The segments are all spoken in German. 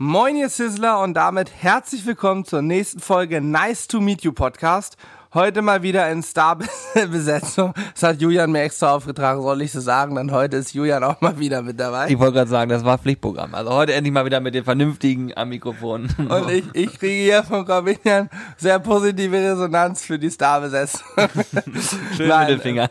Moin ihr Sizzler und damit herzlich willkommen zur nächsten Folge Nice to Meet You Podcast. Heute mal wieder in Star-Besetzung. Das hat Julian mir extra aufgetragen, soll ich so sagen. Dann heute ist Julian auch mal wieder mit dabei. Ich wollte gerade sagen, das war Pflichtprogramm. Also heute endlich mal wieder mit den vernünftigen am Mikrofon. Und ich, ich kriege hier von Corbinian sehr positive Resonanz für die Star-Besetzung. Schön Nein, Mittelfinger.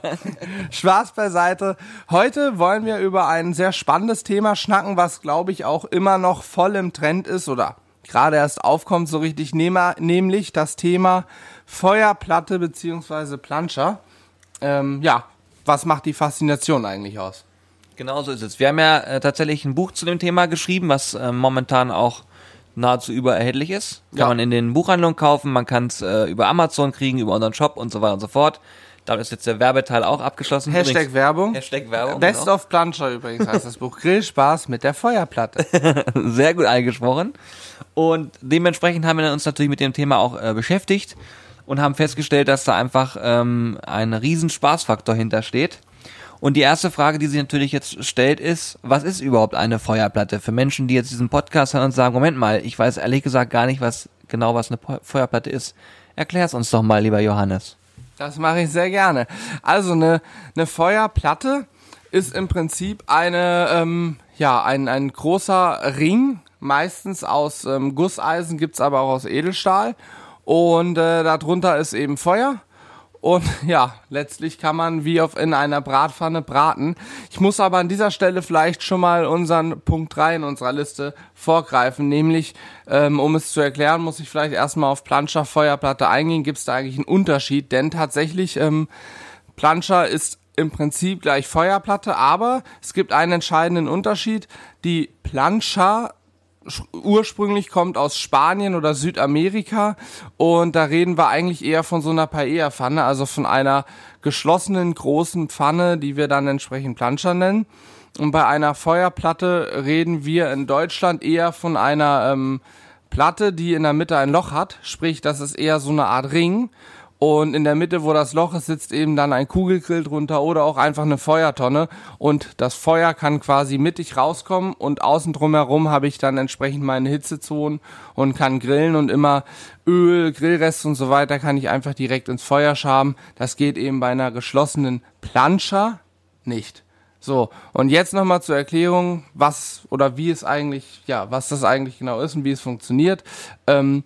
Spaß beiseite. Heute wollen wir über ein sehr spannendes Thema schnacken, was glaube ich auch immer noch voll im Trend ist oder gerade erst aufkommt so richtig, nämlich das Thema Feuerplatte beziehungsweise Planscher. Ähm, ja, was macht die Faszination eigentlich aus? Genau so ist es. Wir haben ja äh, tatsächlich ein Buch zu dem Thema geschrieben, was äh, momentan auch nahezu übererhältlich ist. Kann ja. man in den Buchhandlungen kaufen, man kann es äh, über Amazon kriegen, über unseren Shop und so weiter und so fort. Damit ist jetzt der Werbeteil auch abgeschlossen. Hashtag übrigens, Werbung. Hashtag Werbung. Best genau. of Planscher übrigens heißt das Buch. Grillspaß mit der Feuerplatte. Sehr gut eingesprochen. Und dementsprechend haben wir uns natürlich mit dem Thema auch äh, beschäftigt und haben festgestellt, dass da einfach ähm, ein riesen Spaßfaktor hintersteht. Und die erste Frage, die sich natürlich jetzt stellt, ist, was ist überhaupt eine Feuerplatte? Für Menschen, die jetzt diesen Podcast hören und sagen, Moment mal, ich weiß ehrlich gesagt gar nicht, was genau was eine Feuerplatte ist. Erklär's uns doch mal, lieber Johannes. Das mache ich sehr gerne. Also eine, eine Feuerplatte ist im Prinzip eine, ähm, ja, ein, ein großer Ring, meistens aus ähm, Gusseisen, gibt's aber auch aus Edelstahl. Und äh, darunter ist eben Feuer. Und ja, letztlich kann man wie auf in einer Bratpfanne braten. Ich muss aber an dieser Stelle vielleicht schon mal unseren Punkt 3 in unserer Liste vorgreifen. Nämlich, ähm, um es zu erklären, muss ich vielleicht erstmal auf Planscher Feuerplatte eingehen. Gibt es da eigentlich einen Unterschied? Denn tatsächlich, ähm, Planscher ist im Prinzip gleich Feuerplatte, aber es gibt einen entscheidenden Unterschied. Die Planscher ursprünglich kommt aus Spanien oder Südamerika. Und da reden wir eigentlich eher von so einer Paella-Pfanne, also von einer geschlossenen großen Pfanne, die wir dann entsprechend Planscher nennen. Und bei einer Feuerplatte reden wir in Deutschland eher von einer ähm, Platte, die in der Mitte ein Loch hat, sprich, das ist eher so eine Art Ring und in der Mitte, wo das Loch ist, sitzt eben dann ein Kugelgrill drunter oder auch einfach eine Feuertonne. Und das Feuer kann quasi mittig rauskommen und außen drumherum habe ich dann entsprechend meine Hitzezonen und kann grillen und immer Öl, Grillrest und so weiter kann ich einfach direkt ins Feuer schaben. Das geht eben bei einer geschlossenen Planscher nicht. So, und jetzt nochmal zur Erklärung, was oder wie es eigentlich, ja, was das eigentlich genau ist und wie es funktioniert. Ähm,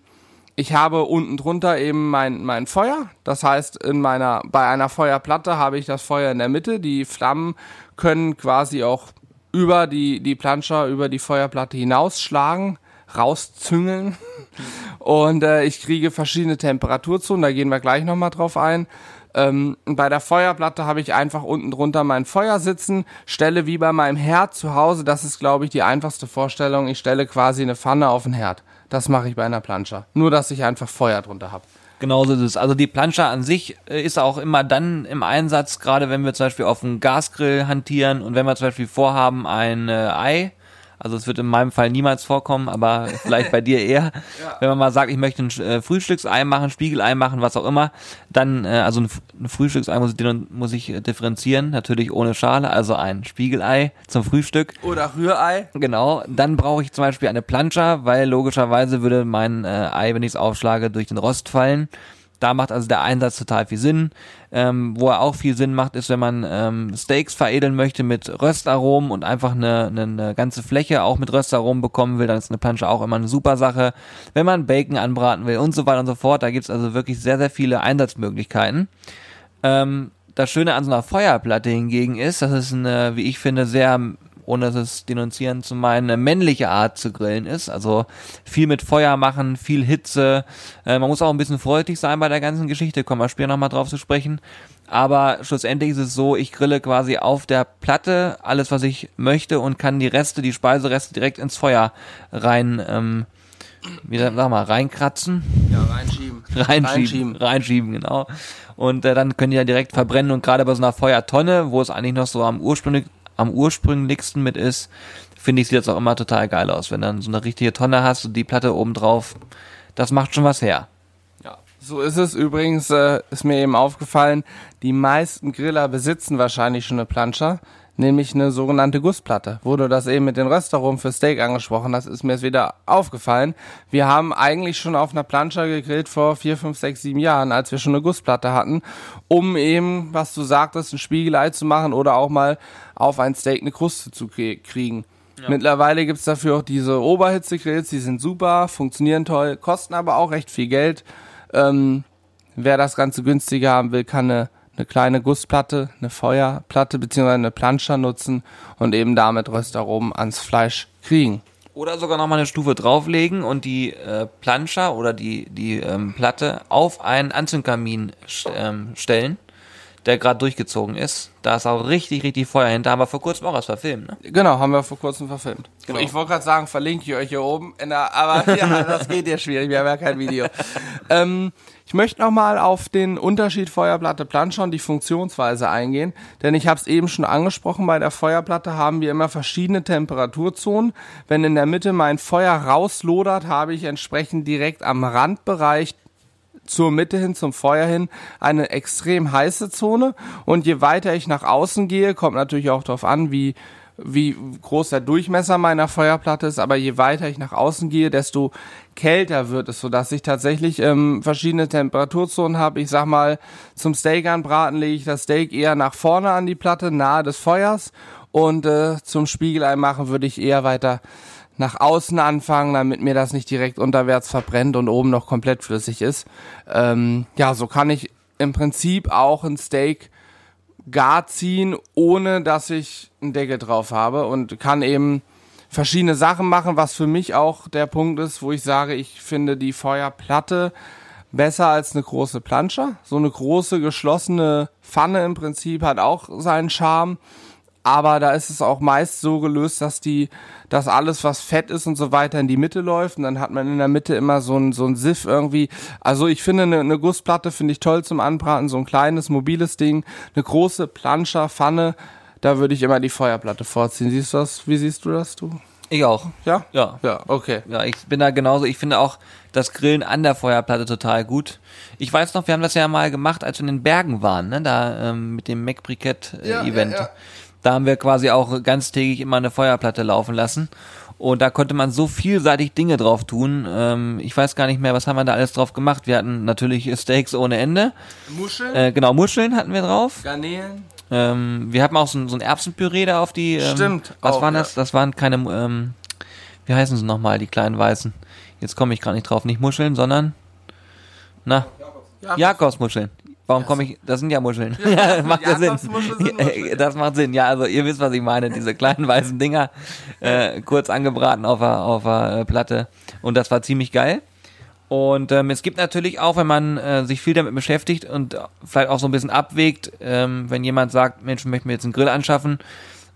ich habe unten drunter eben mein, mein Feuer. Das heißt, in meiner, bei einer Feuerplatte habe ich das Feuer in der Mitte. Die Flammen können quasi auch über die, die Planscher, über die Feuerplatte hinausschlagen, rauszüngeln. Und äh, ich kriege verschiedene Temperaturzonen, da gehen wir gleich nochmal drauf ein. Ähm, bei der Feuerplatte habe ich einfach unten drunter mein Feuer sitzen, stelle wie bei meinem Herd zu Hause, das ist glaube ich die einfachste Vorstellung, ich stelle quasi eine Pfanne auf den Herd. Das mache ich bei einer Planscher. Nur, dass ich einfach Feuer drunter habe. Genauso ist es. Also die Planscher an sich äh, ist auch immer dann im Einsatz, gerade wenn wir zum Beispiel auf einem Gasgrill hantieren und wenn wir zum Beispiel vorhaben, ein äh, Ei also es wird in meinem Fall niemals vorkommen, aber vielleicht bei dir eher. Ja. Wenn man mal sagt, ich möchte ein äh, Frühstücksei machen, Spiegelei machen, was auch immer, dann, äh, also ein, ein Frühstücksei muss, muss ich differenzieren, natürlich ohne Schale, also ein Spiegelei zum Frühstück. Oder Rührei. Genau, dann brauche ich zum Beispiel eine Planscher, weil logischerweise würde mein äh, Ei, wenn ich es aufschlage, durch den Rost fallen. Da macht also der Einsatz total viel Sinn. Ähm, wo er auch viel Sinn macht, ist, wenn man ähm, Steaks veredeln möchte mit Röstaromen und einfach eine, eine, eine ganze Fläche auch mit Röstaromen bekommen will, dann ist eine Plansche auch immer eine super Sache. Wenn man Bacon anbraten will und so weiter und so fort, da gibt's also wirklich sehr, sehr viele Einsatzmöglichkeiten. Ähm, das Schöne an so einer Feuerplatte hingegen ist, dass es eine, wie ich finde, sehr ohne es denunzieren zu meinen, eine männliche Art zu grillen ist. Also viel mit Feuer machen, viel Hitze. Äh, man muss auch ein bisschen freundlich sein bei der ganzen Geschichte, kommen wir später nochmal drauf zu sprechen. Aber schlussendlich ist es so, ich grille quasi auf der Platte alles, was ich möchte und kann die Reste, die Speisereste direkt ins Feuer rein, ähm, wie sag mal, reinkratzen. Ja, reinschieben. Reinschieben, reinschieben, reinschieben genau. Und äh, dann können die ja direkt verbrennen und gerade bei so einer Feuertonne, wo es eigentlich noch so am ursprünglich am ursprünglichsten mit ist, finde ich, sieht das auch immer total geil aus. Wenn dann so eine richtige Tonne hast und die Platte oben drauf, das macht schon was her. Ja, so ist es. Übrigens äh, ist mir eben aufgefallen, die meisten Griller besitzen wahrscheinlich schon eine Planscher. nämlich eine sogenannte Gussplatte. Wo du das eben mit den Röstaromen für Steak angesprochen hast, ist mir es wieder aufgefallen. Wir haben eigentlich schon auf einer Plancha gegrillt vor vier, fünf, sechs, sieben Jahren, als wir schon eine Gussplatte hatten, um eben, was du sagtest, ein Spiegelei zu machen oder auch mal auf ein Steak eine Kruste zu kriegen. Ja. Mittlerweile gibt's dafür auch diese Oberhitzegrills, die sind super, funktionieren toll, kosten aber auch recht viel Geld. Ähm, wer das Ganze günstiger haben will, kann eine eine kleine Gussplatte, eine Feuerplatte bzw. eine Planscher nutzen und eben damit Röstaromen ans Fleisch kriegen. Oder sogar nochmal eine Stufe drauflegen und die äh, Planscher oder die, die ähm, Platte auf einen Anzündkamin ähm, stellen, der gerade durchgezogen ist. Da ist auch richtig, richtig Feuer hinter. Haben wir vor kurzem auch was verfilmt, ne? Genau, haben wir vor kurzem verfilmt. Genau. Ich wollte gerade sagen, verlinke ich euch hier oben. Der, aber ja, das geht ja schwierig, wir haben ja kein Video. ähm, ich möchte nochmal auf den Unterschied Feuerplatte Planscher und die Funktionsweise eingehen, denn ich habe es eben schon angesprochen, bei der Feuerplatte haben wir immer verschiedene Temperaturzonen. Wenn in der Mitte mein Feuer rauslodert, habe ich entsprechend direkt am Randbereich zur Mitte hin, zum Feuer hin, eine extrem heiße Zone. Und je weiter ich nach außen gehe, kommt natürlich auch darauf an, wie wie groß der Durchmesser meiner Feuerplatte ist, aber je weiter ich nach außen gehe, desto kälter wird es, sodass ich tatsächlich ähm, verschiedene Temperaturzonen habe. Ich sag mal, zum Steak anbraten lege ich das Steak eher nach vorne an die Platte, nahe des Feuers und äh, zum Spiegelei machen würde ich eher weiter nach außen anfangen, damit mir das nicht direkt unterwärts verbrennt und oben noch komplett flüssig ist. Ähm, ja, so kann ich im Prinzip auch ein Steak gar ziehen, ohne dass ich einen Deckel drauf habe und kann eben verschiedene Sachen machen, was für mich auch der Punkt ist, wo ich sage, ich finde die Feuerplatte besser als eine große Planscher. So eine große geschlossene Pfanne im Prinzip hat auch seinen Charme aber da ist es auch meist so gelöst, dass die, dass alles, was fett ist und so weiter, in die Mitte läuft und dann hat man in der Mitte immer so ein, so ein Siff irgendwie. Also ich finde eine, eine Gussplatte finde ich toll zum Anbraten, so ein kleines, mobiles Ding, eine große Planscher, Pfanne, da würde ich immer die Feuerplatte vorziehen. Siehst du das? Wie siehst du das, du? Ich auch. Ja? Ja. Ja, okay. Ja, ich bin da genauso. Ich finde auch das Grillen an der Feuerplatte total gut. Ich weiß noch, wir haben das ja mal gemacht, als wir in den Bergen waren, ne? Da ähm, mit dem Mac Briquette äh, ja. Ja, ja. Da haben wir quasi auch ganztägig immer eine Feuerplatte laufen lassen. Und da konnte man so vielseitig Dinge drauf tun. Ähm, ich weiß gar nicht mehr, was haben wir da alles drauf gemacht. Wir hatten natürlich Steaks ohne Ende. Muscheln? Äh, genau, Muscheln hatten wir drauf. Garnelen. Ähm, wir hatten auch so, so ein Erbsenpüree da auf die. Ähm, Stimmt. Was auch, waren das? Ja. Das waren keine, ähm, wie heißen sie nochmal, die kleinen Weißen? Jetzt komme ich gerade nicht drauf. Nicht Muscheln, sondern, na, Jakobs. Jakobsmuscheln. Warum komme ich? Das sind ja Muscheln. Ja, das macht ja Sinn. Das macht Sinn. Ja, also ihr wisst, was ich meine. Diese kleinen weißen Dinger, äh, kurz angebraten auf der, auf der äh, Platte. Und das war ziemlich geil. Und ähm, es gibt natürlich auch, wenn man äh, sich viel damit beschäftigt und vielleicht auch so ein bisschen abwägt, ähm, wenn jemand sagt, Mensch, ich möchte mir jetzt einen Grill anschaffen,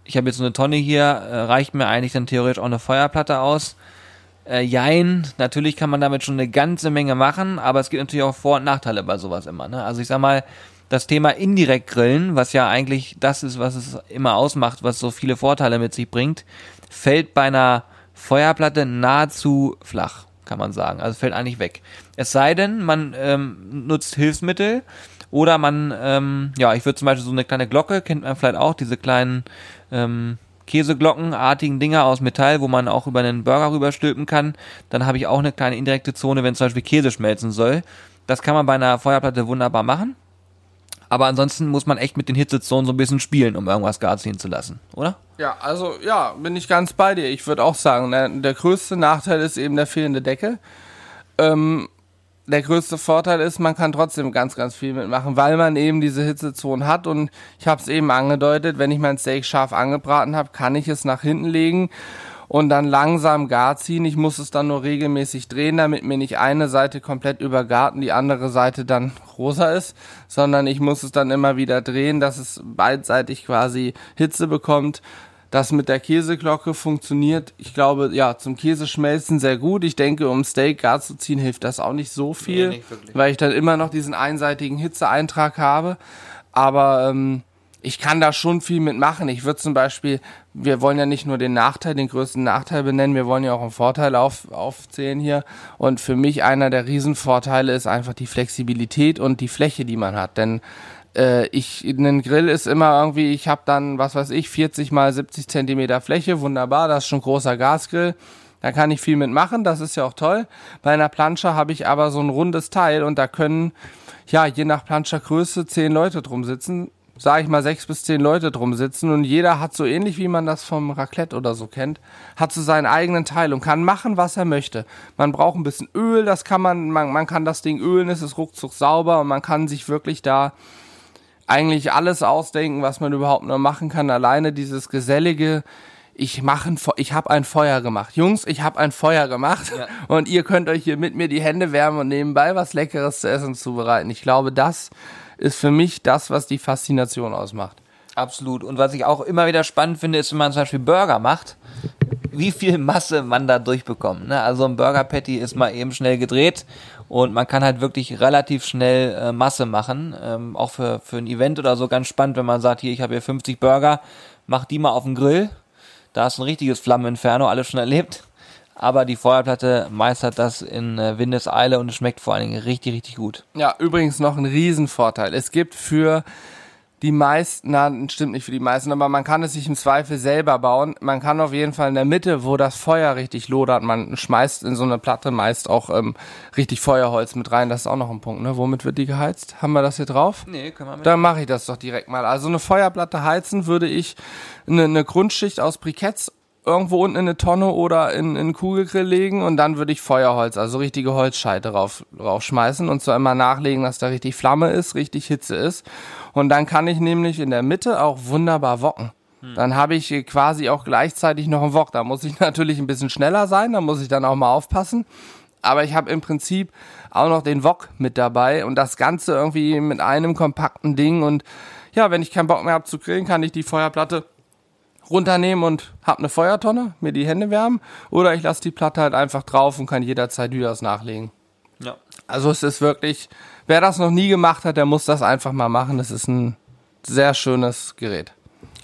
ich habe jetzt so eine Tonne hier, äh, reicht mir eigentlich dann theoretisch auch eine Feuerplatte aus? Äh, jein, natürlich kann man damit schon eine ganze Menge machen, aber es gibt natürlich auch Vor- und Nachteile bei sowas immer. Ne? Also ich sag mal, das Thema indirekt grillen, was ja eigentlich das ist, was es immer ausmacht, was so viele Vorteile mit sich bringt, fällt bei einer Feuerplatte nahezu flach, kann man sagen. Also fällt eigentlich weg. Es sei denn, man ähm, nutzt Hilfsmittel oder man, ähm, ja, ich würde zum Beispiel so eine kleine Glocke, kennt man vielleicht auch, diese kleinen ähm, Käseglockenartigen Dinger aus Metall, wo man auch über einen Burger rüberstülpen kann. Dann habe ich auch eine kleine indirekte Zone, wenn zum Beispiel Käse schmelzen soll. Das kann man bei einer Feuerplatte wunderbar machen. Aber ansonsten muss man echt mit den Hitzezonen so ein bisschen spielen, um irgendwas gar ziehen zu lassen, oder? Ja, also ja, bin ich ganz bei dir. Ich würde auch sagen, der, der, größte Nachteil ist eben der fehlende Deckel. Ähm, der größte Vorteil ist, man kann trotzdem ganz, ganz viel mitmachen, weil man eben diese Hitzezonen hat. Und ich habe es eben angedeutet, wenn ich mein Steak scharf angebraten habe, kann ich es nach hinten legen und dann langsam gar ziehen. Ich muss es dann nur regelmäßig drehen, damit mir nicht eine Seite komplett übergart und die andere Seite dann rosa ist, sondern ich muss es dann immer wieder drehen, dass es beidseitig quasi Hitze bekommt das mit der Käseglocke funktioniert, ich glaube, ja, zum Käseschmelzen sehr gut. Ich denke, um Steak gar zu ziehen, hilft das auch nicht so viel, nee, nicht weil ich dann immer noch diesen einseitigen Hitzeeintrag habe. Aber ähm, ich kann da schon viel mitmachen. Ich würde zum Beispiel, wir wollen ja nicht nur den Nachteil, den größten Nachteil benennen, wir wollen ja auch einen Vorteil auf, aufzählen hier. Und für mich einer der Riesenvorteile ist einfach die Flexibilität und die Fläche, die man hat. Denn äh, ich, ein Grill ist immer irgendwie, ich habe dann, was weiß ich, 40 mal 70 Zentimeter Fläche, wunderbar, das ist schon großer Gasgrill. Da kann ich viel mitmachen, das ist ja auch toll. Bei einer Plansche habe ich aber so ein rundes Teil und da können, ja, je nach Planschergröße zehn Leute drum sitzen sage ich mal, sechs bis zehn Leute drum sitzen und jeder hat so ähnlich wie man das vom Raclette oder so kennt, hat so seinen eigenen Teil und kann machen, was er möchte. Man braucht ein bisschen Öl, das kann man, man, man kann das Ding ölen, es ist ruckzuck sauber und man kann sich wirklich da eigentlich alles ausdenken, was man überhaupt nur machen kann. Alleine dieses gesellige, ich mache ein, ich habe ein Feuer gemacht. Jungs, ich habe ein Feuer gemacht ja. und ihr könnt euch hier mit mir die Hände wärmen und nebenbei was Leckeres zu essen zubereiten. Ich glaube, das ist für mich das, was die Faszination ausmacht. Absolut. Und was ich auch immer wieder spannend finde, ist, wenn man zum Beispiel Burger macht, wie viel Masse man da durchbekommt. Ne? Also ein Burger Patty ist mal eben schnell gedreht und man kann halt wirklich relativ schnell äh, Masse machen. Ähm, auch für, für ein Event oder so ganz spannend, wenn man sagt, hier, ich habe hier 50 Burger, mach die mal auf den Grill. Da ist ein richtiges Flammeninferno, alles schon erlebt. Aber die Feuerplatte meistert das in äh, Windeseile und es schmeckt vor allen Dingen richtig, richtig gut. Ja, übrigens noch ein Riesenvorteil. Es gibt für die meisten, na, stimmt nicht für die meisten, aber man kann es sich im Zweifel selber bauen. Man kann auf jeden Fall in der Mitte, wo das Feuer richtig lodert, man schmeißt in so eine Platte meist auch ähm, richtig Feuerholz mit rein. Das ist auch noch ein Punkt, ne? Womit wird die geheizt? Haben wir das hier drauf? Nee, können wir mit. Dann mache ich das doch direkt mal. Also eine Feuerplatte heizen würde ich eine, eine Grundschicht aus Briketts irgendwo unten in eine Tonne oder in, in einen Kugelgrill legen und dann würde ich Feuerholz, also richtige Holzscheite rauf, raufschmeißen und zwar immer nachlegen, dass da richtig Flamme ist, richtig Hitze ist. Und dann kann ich nämlich in der Mitte auch wunderbar wocken. Hm. Dann habe ich quasi auch gleichzeitig noch einen Wok. Da muss ich natürlich ein bisschen schneller sein, da muss ich dann auch mal aufpassen. Aber ich habe im Prinzip auch noch den Wok mit dabei und das Ganze irgendwie mit einem kompakten Ding. Und ja, wenn ich keinen Bock mehr habe zu grillen, kann ich die Feuerplatte runternehmen und hab eine Feuertonne, mir die Hände wärmen. Oder ich lasse die Platte halt einfach drauf und kann jederzeit wieder was nachlegen. Ja. Also es ist wirklich, wer das noch nie gemacht hat, der muss das einfach mal machen. Das ist ein sehr schönes Gerät.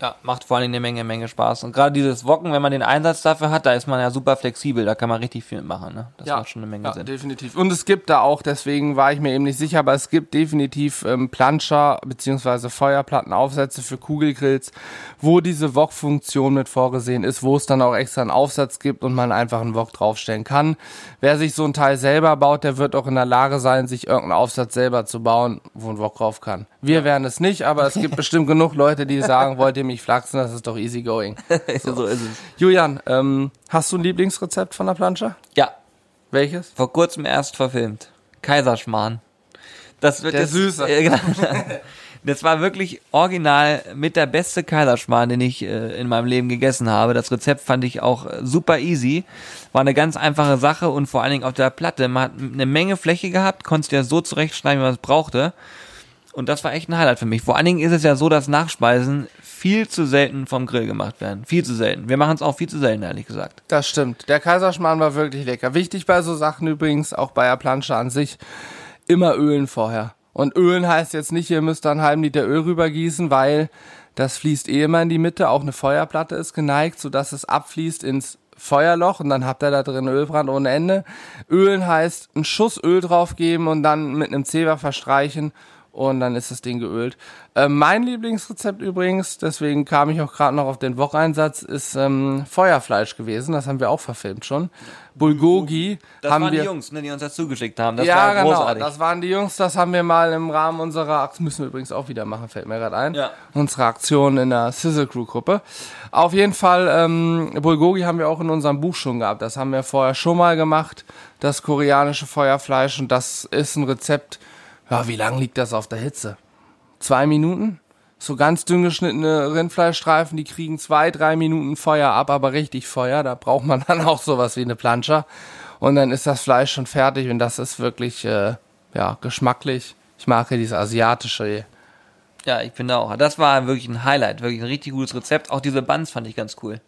Ja, macht vor allem eine Menge, Menge Spaß. Und gerade dieses Wocken, wenn man den Einsatz dafür hat, da ist man ja super flexibel, da kann man richtig viel machen. Ne? Das ja, macht schon eine Menge ja, Sinn. definitiv. Und es gibt da auch, deswegen war ich mir eben nicht sicher, aber es gibt definitiv ähm, Planscher bzw. Feuerplattenaufsätze für Kugelgrills, wo diese Wok-Funktion mit vorgesehen ist, wo es dann auch extra einen Aufsatz gibt und man einfach einen Wok draufstellen kann. Wer sich so ein Teil selber baut, der wird auch in der Lage sein, sich irgendeinen Aufsatz selber zu bauen, wo ein Wok drauf kann. Wir ja. werden es nicht, aber es gibt bestimmt genug Leute, die sagen, wollt ihr mich flachsen, das ist doch easy going. So, so ist es. Julian, ähm, hast du ein Lieblingsrezept von der Plansche? Ja. Welches? Vor kurzem erst verfilmt. Kaiserschmarrn. Das wird der jetzt, Süße. Äh, genau. Das war wirklich original mit der beste Kaiserschmarrn, den ich äh, in meinem Leben gegessen habe. Das Rezept fand ich auch äh, super easy. War eine ganz einfache Sache und vor allen Dingen auf der Platte. Man hat eine Menge Fläche gehabt, konnte ja so zurechtschneiden, wie man es brauchte. Und das war echt ein Highlight für mich. Vor allen Dingen ist es ja so, dass Nachspeisen viel zu selten vom Grill gemacht werden. Viel zu selten. Wir machen es auch viel zu selten, ehrlich gesagt. Das stimmt. Der Kaiserschmarrn war wirklich lecker. Wichtig bei so Sachen übrigens, auch bei der Plansche an sich, immer ölen vorher. Und ölen heißt jetzt nicht, ihr müsst da einen halben Liter Öl rübergießen, weil das fließt eh immer in die Mitte. Auch eine Feuerplatte ist geneigt, sodass es abfließt ins Feuerloch und dann habt ihr da drin Ölbrand ohne Ende. Ölen heißt einen Schuss Öl draufgeben und dann mit einem Zewa verstreichen und dann ist das Ding geölt. Äh, mein Lieblingsrezept übrigens, deswegen kam ich auch gerade noch auf den Wokeinsatz, ist ähm, Feuerfleisch gewesen. Das haben wir auch verfilmt schon. Bulgogi. Das haben waren wir, die Jungs, ne, die uns das zugeschickt haben. Das ja, war genau. großartig. Das waren die Jungs, das haben wir mal im Rahmen unserer, das müssen wir übrigens auch wieder machen, fällt mir gerade ein. Ja. Unsere Aktion in der Sizzle Crew Gruppe. Auf jeden Fall, ähm, Bulgogi haben wir auch in unserem Buch schon gehabt. Das haben wir vorher schon mal gemacht. Das koreanische Feuerfleisch und das ist ein Rezept, ja, wie lang liegt das auf der Hitze? Zwei Minuten? So ganz dünn geschnittene Rindfleischstreifen, die kriegen zwei, drei Minuten Feuer ab, aber richtig Feuer. Da braucht man dann auch sowas wie eine Planscher. Und dann ist das Fleisch schon fertig und das ist wirklich, äh, ja, geschmacklich. Ich mag ja dieses asiatische. Ja, ich finde auch. Das war wirklich ein Highlight, wirklich ein richtig gutes Rezept. Auch diese Buns fand ich ganz cool.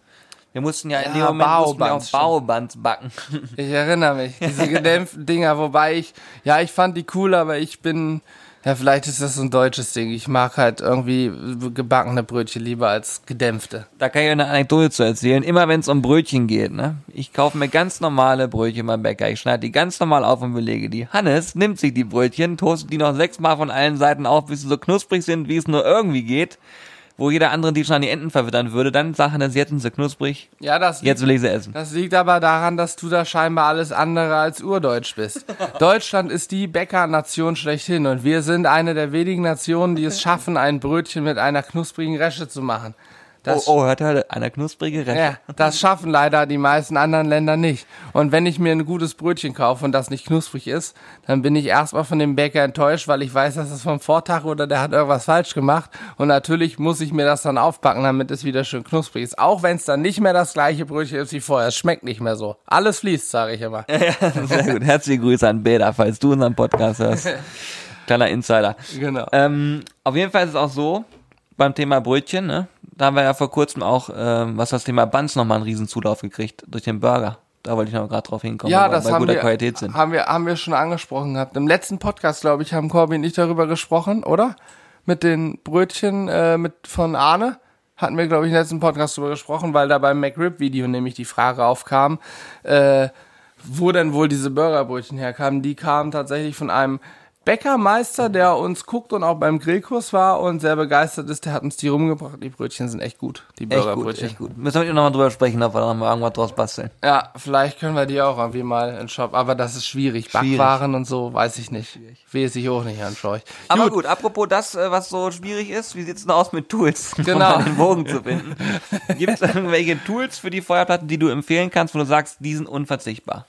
Wir mussten ja, ja in dem Moment mussten wir auch Baubands backen. Ich erinnere mich. Diese gedämpften Dinger, wobei ich, ja, ich fand die cool, aber ich bin Ja, vielleicht ist das so ein deutsches Ding. Ich mag halt irgendwie gebackene Brötchen lieber als gedämpfte. Da kann ich eine Anekdote zu erzählen. Immer wenn es um Brötchen geht, ne? Ich kaufe mir ganz normale Brötchen beim Bäcker. Ich schneide die ganz normal auf und belege die. Hannes nimmt sich die Brötchen, toastet die noch sechsmal von allen Seiten auf, bis sie so knusprig sind, wie es nur irgendwie geht wo jeder andere die schon an die Enden verwittern würde, dann sagen das jetzt sind sie knusprig. Ja, das jetzt will ich sie essen. Das liegt aber daran, dass du da scheinbar alles andere als urdeutsch bist. Deutschland ist die Bäckernation schlechthin und wir sind eine der wenigen Nationen, die es schaffen, ein Brötchen mit einer knusprigen Resche zu machen. Das, oh, oh, hört er eine knusprige Reste. Ja, das schaffen leider die meisten anderen Länder nicht. Und wenn ich mir ein gutes Brötchen kaufe und das nicht knusprig ist, dann bin ich erstmal von dem Bäcker enttäuscht, weil ich weiß, dass es vom Vortag oder der hat irgendwas falsch gemacht. Und natürlich muss ich mir das dann aufpacken, damit es wieder schön knusprig ist. Auch wenn es dann nicht mehr das gleiche Brötchen ist wie vorher. Es schmeckt nicht mehr so. Alles fließt, sage ich immer. Ja, sehr gut. Herzliche Grüße an Beda, falls du unseren Podcast hörst. Kleiner Insider. Genau. Ähm, auf jeden Fall ist es auch so, beim Thema Brötchen, ne? Da haben wir ja vor kurzem auch, ähm, was das Thema Buns nochmal einen riesen Zulauf gekriegt durch den Burger. Da wollte ich noch gerade drauf hinkommen, ja, das bei haben guter wir, Qualität sind. Haben wir, haben wir schon angesprochen gehabt. Im letzten Podcast, glaube ich, haben Corby und ich darüber gesprochen, oder? Mit den Brötchen äh, mit von Arne. Hatten wir, glaube ich, im letzten Podcast darüber gesprochen, weil da beim McRib-Video nämlich die Frage aufkam, äh, wo denn wohl diese Burgerbrötchen herkamen. Die kamen tatsächlich von einem Bäckermeister, der uns guckt und auch beim Grillkurs war und sehr begeistert ist, der hat uns die rumgebracht. Die Brötchen sind echt gut, die Burgerbrötchen. Echt gut, echt gut. Müssen wir nochmal drüber sprechen, ob wir da mal irgendwas draus basteln. Ja, vielleicht können wir die auch irgendwie mal in den Shop, aber das ist schwierig. schwierig. Backwaren und so, weiß ich nicht. Weiß ich auch nicht an Scheuch. Aber gut. gut, apropos das, äh, was so schwierig ist, wie sieht's denn aus mit Tools, genau. um den Bogen zu finden? Gibt es irgendwelche Tools für die Feuerplatten, die du empfehlen kannst, wo du sagst, die sind unverzichtbar?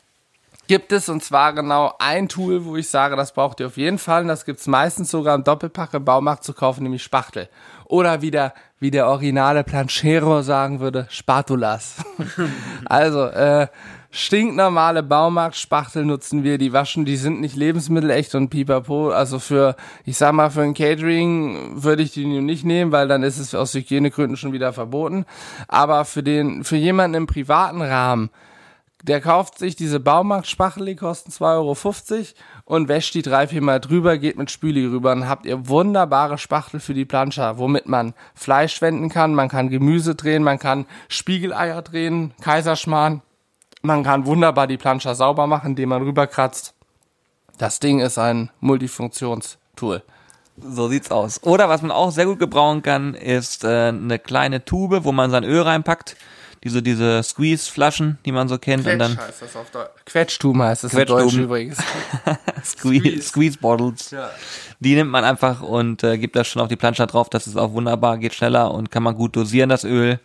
Gibt es und zwar genau ein Tool, wo ich sage, das braucht ihr auf jeden Fall und das gibt es meistens sogar im Doppelpack im Baumarkt zu kaufen, nämlich Spachtel. Oder wie der, wie der originale Planchero sagen würde, Spatulas. also, äh, stinknormale Baumarktspachtel nutzen wir, die waschen, die sind nicht lebensmittelecht und pipapo. Also für, ich sag mal, für ein Catering würde ich die nicht nehmen, weil dann ist es aus Hygienegründen schon wieder verboten. Aber für den, für jemanden im privaten Rahmen, der kauft sich diese Baumarkt-Spachtel, die kosten 2,50 Euro und wäscht die drei, vier Mal drüber, geht mit Spüli rüber. Dann habt ihr wunderbare Spachtel für die Plancha, womit man Fleisch wenden kann, man kann Gemüse drehen, man kann Spiegeleier drehen, Kaiserschmarrn. Man kann wunderbar die Plancha sauber machen, indem man rüberkratzt. Das Ding ist ein Multifunktionstool. So sieht's aus. Oder was man auch sehr gut gebrauchen kann, ist äh, eine kleine Tube, wo man sein Öl reinpackt diese, diese Squeeze-Flaschen, die man so kennt. Quetsch und dann heißt das auf Deutsch. Quetschtum heißt das Quetschtum. in Deutsch übrigens. Squeeze, Squeeze Bottles. Ja. Die nimmt man einfach und äh, gibt das schon auf die Plancha drauf. Das ist auch wunderbar, geht schneller und kann man gut dosieren, das Öl.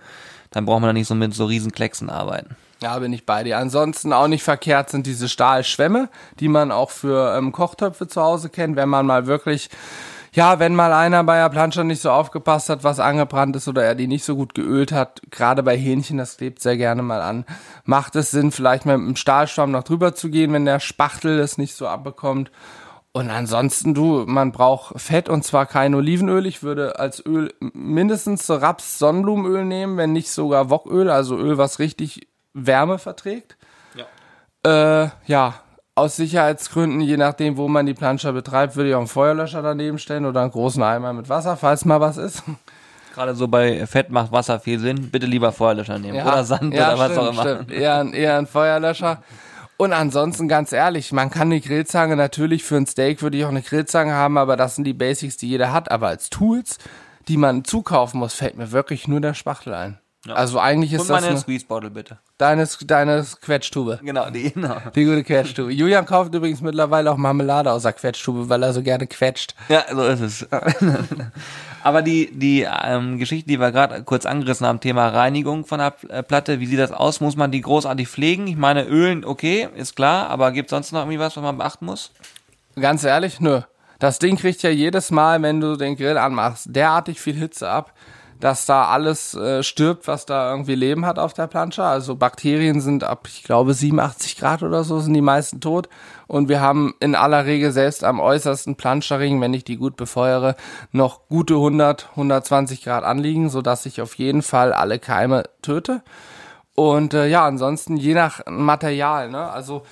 Dann braucht man dann nicht so mit so riesen Klecksen arbeiten. Ja, bin ich bei dir. Ansonsten auch nicht verkehrt sind diese Stahlschwämme, die man auch für ähm, Kochtöpfe zu Hause kennt, wenn man mal wirklich ja, wenn mal einer bei der Plansche nicht so aufgepasst hat, was angebrannt ist oder er die nicht so gut geölt hat, gerade bei Hähnchen, das klebt sehr gerne mal an, macht es Sinn, vielleicht mit einem Stahlschwamm noch drüber zu gehen, wenn der Spachtel es nicht so abbekommt. Und ansonsten, du, man braucht Fett und zwar kein Olivenöl. Ich würde als Öl mindestens so Raps Sonnenblumenöl nehmen, wenn nicht sogar Woköl, also Öl, was richtig Wärme verträgt. Ja. Äh, ja, aus Sicherheitsgründen, je nachdem, wo man die Planscher betreibt, würde ich auch einen Feuerlöscher daneben stellen oder einen großen Eimer mit Wasser, falls mal was ist. Gerade so bei Fett macht Wasser viel Sinn. Bitte lieber Feuerlöscher nehmen. Ja, oder Sand ja, oder was stimmt, auch immer. Stimmt. Eher, eher ein Feuerlöscher. Und ansonsten ganz ehrlich, man kann eine Grillzange natürlich für ein Steak würde ich auch eine Grillzange haben, aber das sind die Basics, die jeder hat. Aber als Tools, die man zukaufen muss, fällt mir wirklich nur der Spachtel ein. Ja. Also eigentlich ist Und das meine eine, Squeeze Bottle bitte. deine, deine Quetschtube. Genau, die genau. Die gute Quetschtube. Julian kauft übrigens mittlerweile auch Marmelade aus der Quetschtube, weil er so gerne quetscht. Ja, so ist es. Aber die die ähm, Geschichte, die wir gerade kurz angerissen haben, Thema Reinigung von der äh, Platte, wie sieht das aus? Muss man die großartig pflegen? Ich meine, Ölen, okay, ist klar, aber gibt sonst noch irgendwie was, was man beachten muss? Ganz ehrlich, nö. Das Ding kriegt ja jedes Mal, wenn du den Grill anmachst, derartig viel Hitze ab, dass da alles äh, stirbt, was da irgendwie Leben hat auf der Plancha. Also Bakterien sind ab, ich glaube, 87 Grad oder so sind die meisten tot. Und wir haben in aller Regel selbst am äußersten Plancharing, wenn ich die gut befeuere, noch gute 100, 120 Grad anliegen, sodass ich auf jeden Fall alle Keime töte. Und äh, ja, ansonsten je nach Material, ne? Also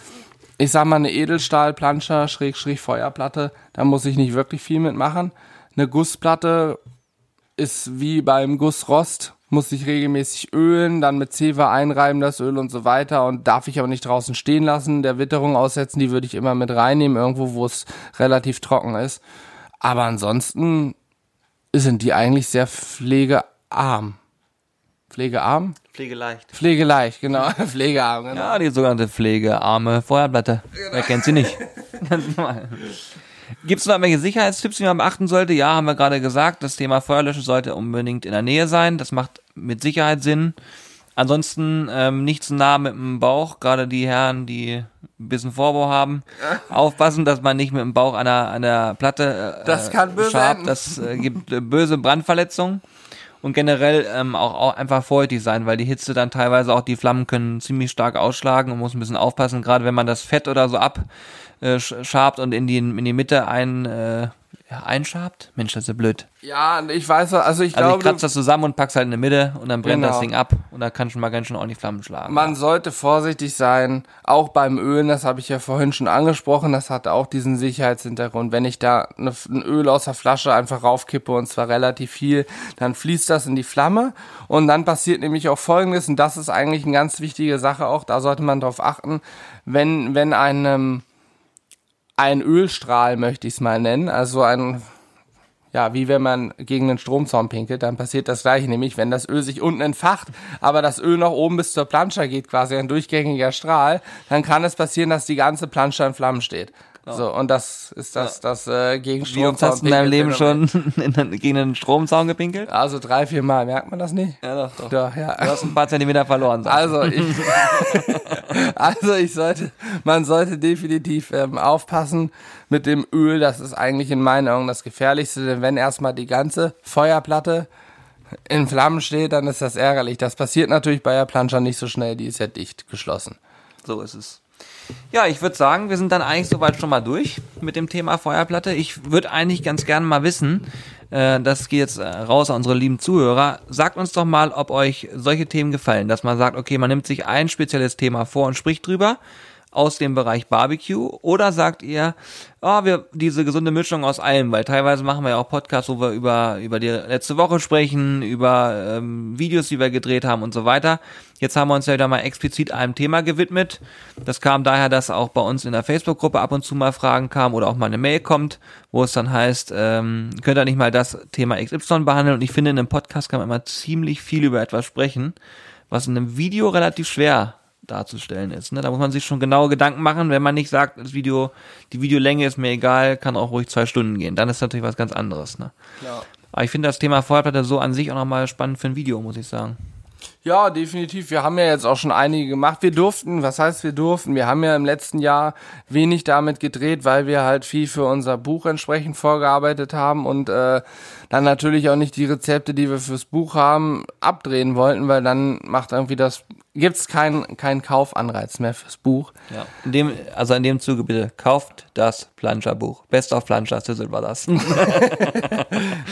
ich sag mal, eine Edelstahlplanscher, Schräg, Schräg, Feuerplatte, da muss ich nicht wirklich viel mitmachen. Eine Gussplatte ist wie beim Gussrost, muss ich regelmäßig ölen, dann mit Zewa einreiben das Öl und so weiter und darf ich aber nicht draußen stehen lassen, der Witterung aussetzen, die würde ich immer mit reinnehmen, irgendwo, wo es relativ trocken ist. Aber ansonsten sind die eigentlich sehr pflegearm. Pflegearm? Pflegeleicht. Pflegeleicht, genau. Pflegearm, genau. Ja, die sogenannte pflegearme Feuerplatte. Wer kennt sie nicht? Ganz normal. Gibt es noch irgendwelche Sicherheitstipps, die man beachten sollte? Ja, haben wir gerade gesagt, das Thema Feuerlösche sollte unbedingt in der Nähe sein. Das macht mit Sicherheit Sinn. Ansonsten ähm, nicht zu nah mit dem Bauch, gerade die Herren, die ein bisschen Vorbau haben, aufpassen, dass man nicht mit dem Bauch an der, an der Platte äh, Das kann böse schabt. Das äh, gibt äh, böse Brandverletzungen. Und generell ähm, auch, auch einfach vorsichtig sein, weil die Hitze dann teilweise auch die Flammen können ziemlich stark ausschlagen und muss ein bisschen aufpassen, gerade wenn man das Fett oder so ab äh, sch- schabt und in die, in die Mitte ein, äh, ja, einschabt. Mensch, das ist ja blöd. Ja, ich weiß, also ich Also ich glaube, kratze das zusammen und pack's halt in die Mitte und dann brennt Genau. das Ding ab und da kann schon mal ganz schön ordentlich Flammen schlagen. man sollte vorsichtig sein, auch beim Ölen, das habe ich ja vorhin schon angesprochen, das hat auch diesen Sicherheitshintergrund. Wenn ich da eine, ein Öl aus der Flasche einfach raufkippe und zwar relativ viel, dann fließt das in die Flamme und dann passiert nämlich auch Folgendes und das ist eigentlich eine ganz wichtige Sache auch, da sollte man drauf achten, wenn, wenn einem ein Ölstrahl, möchte ich es mal nennen, also ein ja, wie wenn man gegen einen Stromzaun pinkelt, dann passiert das gleiche, nämlich wenn das Öl sich unten entfacht, aber das Öl nach oben bis zur Planscher geht, quasi ein durchgängiger Strahl, dann kann es passieren, dass die ganze Planscher in Flammen steht. So, und das ist das, das äh, gegen Wie oft hast du in deinem Leben schon in, gegen einen Stromzaun gepinkelt? Also drei, vier Mal, merkt man das nicht? Ja, doch, doch. Doch, ja. Du hast ein paar Zentimeter verloren. sagst Also ich, also ich sollte, man sollte definitiv ähm, aufpassen mit dem Öl. Das ist eigentlich in meinen Augen das Gefährlichste, denn wenn erstmal die ganze Feuerplatte in Flammen steht, dann ist das ärgerlich. Das passiert natürlich bei der Planscher nicht so schnell, die ist ja dicht geschlossen. So ist es. Ja, ich würde sagen, wir sind dann eigentlich soweit schon mal durch mit dem Thema Feuerplatte. Ich würde eigentlich ganz gerne mal wissen, äh, das geht jetzt äh, raus an unsere lieben Zuhörer. Sagt uns doch mal, ob euch solche Themen gefallen, dass man sagt, okay, man nimmt sich ein spezielles Thema vor und spricht drüber aus dem Bereich Barbecue oder sagt ihr, oh, wir diese gesunde Mischung aus allem, weil teilweise machen wir ja auch Podcasts, wo wir über über die letzte Woche sprechen, über ähm, Videos, die wir gedreht haben und so weiter. Jetzt haben wir uns ja wieder mal explizit einem Thema gewidmet. Das kam daher, dass auch bei uns in der Facebook-Gruppe ab und zu mal Fragen kamen oder auch mal eine Mail kommt, wo es dann heißt, ähm, könnt ihr nicht mal das Thema XY behandeln? Und ich finde, in einem Podcast kann man immer ziemlich viel über etwas sprechen, was in einem Video relativ schwer darzustellen ist. Ne? Da muss man sich schon genaue Gedanken machen, wenn man nicht sagt, das Video, die Videolänge ist mir egal, kann auch ruhig zwei Stunden gehen. Dann ist natürlich was ganz anderes. Ne? Ja. Aber ich finde das Thema Feuerplatte so an sich auch nochmal spannend für ein Video, muss ich sagen. Ja, definitiv. Wir haben ja jetzt auch schon einige gemacht. Wir durften, was heißt wir durften? Wir haben ja im letzten Jahr wenig damit gedreht, weil wir halt viel für unser Buch entsprechend vorgearbeitet haben und äh, dann natürlich auch nicht die Rezepte, die wir fürs Buch haben, abdrehen wollten, weil dann macht irgendwie das, gibt's keinen keinen Kaufanreiz mehr fürs Buch. Ja. In dem, also in dem Zuge bitte, kauft das Planscherbuch. Best of Planscher, Sizzle war das.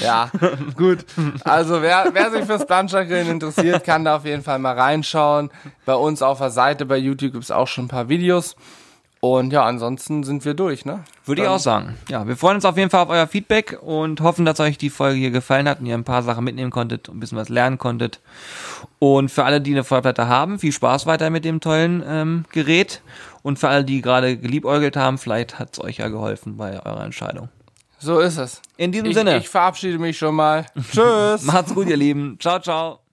Ja, gut. Also wer, wer sich fürs Planschergrillen interessiert, kann da auf jeden Fall mal reinschauen. Bei uns auf der Seite bei YouTube gibt's auch schon ein paar Videos. Und ja, ansonsten sind wir durch, ne? Würde ich auch sagen. Ja, wir freuen uns auf jeden Fall auf euer Feedback und hoffen, dass euch die Folge hier gefallen hat und ihr ein paar Sachen mitnehmen konntet und ein bisschen was lernen konntet. Und für alle, die eine Feuerplatte haben, viel Spaß weiter mit dem tollen ähm, Gerät. Und für alle, die gerade geliebäugelt haben, vielleicht hat's euch ja geholfen bei eurer Entscheidung. So ist es. In diesem Ich, Sinne, ich verabschiede mich schon mal. Tschüss. macht's gut, ihr Lieben. Ciao, ciao.